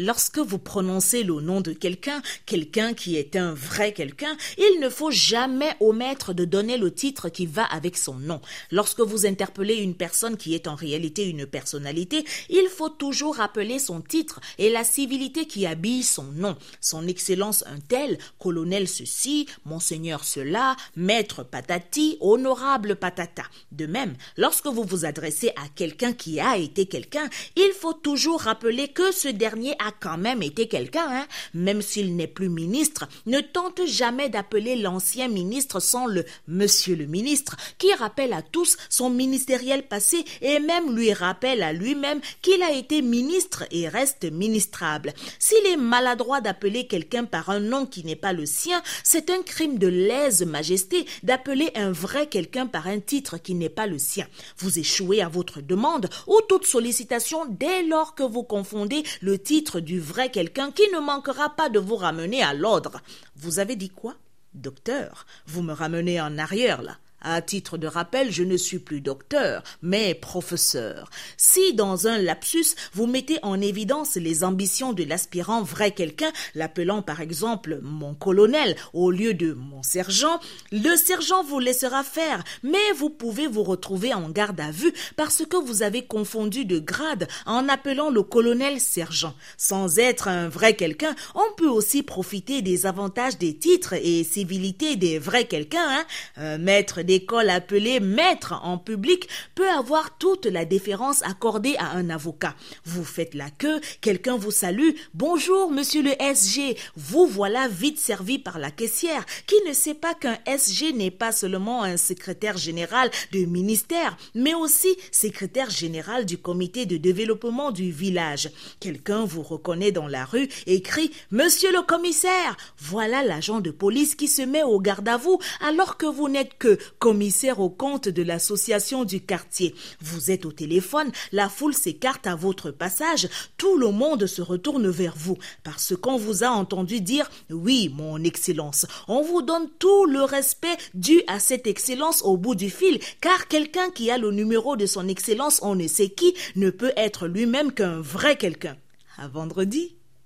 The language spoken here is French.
Lorsque vous prononcez le nom de quelqu'un, quelqu'un qui est un vrai quelqu'un, il ne faut jamais omettre de donner le titre qui va avec son nom. Lorsque vous interpellez une personne qui est en réalité une personnalité, il faut toujours rappeler son titre et la civilité qui habille son nom. Son Excellence un tel, colonel ceci, monseigneur cela, maître patati, honorable patata. De même, lorsque vous vous adressez à quelqu'un qui a été quelqu'un, il faut toujours rappeler que ce dernier a quand même été quelqu'un, hein. même s'il n'est plus ministre, ne tente jamais d'appeler l'ancien ministre sans le monsieur le ministre, qui rappelle à tous son ministériel passé et même lui rappelle à lui-même qu'il a été ministre et reste ministrable. S'il est maladroit d'appeler quelqu'un par un nom qui n'est pas le sien, c'est un crime de lèse-majesté d'appeler un vrai quelqu'un par un titre qui n'est pas le sien. Vous échouez à votre demande ou toute sollicitation dès lors que vous confondez le titre du vrai quelqu'un qui ne manquera pas de vous ramener à l'ordre. Vous avez dit quoi? Docteur, vous me ramenez en arrière là. À titre de rappel, je ne suis plus docteur, mais professeur. Si dans un lapsus, vous mettez en évidence les ambitions de l'aspirant vrai quelqu'un, l'appelant par exemple mon colonel au lieu de mon sergent, le sergent vous laissera faire, mais vous pouvez vous retrouver en garde à vue parce que vous avez confondu de grade en appelant le colonel sergent. Sans être un vrai quelqu'un, on peut aussi profiter des avantages des titres et civilités des vrais quelqu'un, hein? maître d'école appelé maître en public peut avoir toute la déférence accordée à un avocat. Vous faites la queue, quelqu'un vous salue, bonjour monsieur le SG, vous voilà vite servi par la caissière qui ne sait pas qu'un SG n'est pas seulement un secrétaire général du ministère, mais aussi secrétaire général du comité de développement du village. Quelqu'un vous reconnaît dans la rue et crie Monsieur le commissaire, voilà l'agent de police qui se met au garde à vous alors que vous n'êtes que commissaire au compte de l'association du quartier. Vous êtes au téléphone, la foule s'écarte à votre passage, tout le monde se retourne vers vous, parce qu'on vous a entendu dire oui, mon excellence. On vous donne tout le respect dû à cette excellence au bout du fil, car quelqu'un qui a le numéro de son excellence, on ne sait qui, ne peut être lui-même qu'un vrai quelqu'un. À vendredi.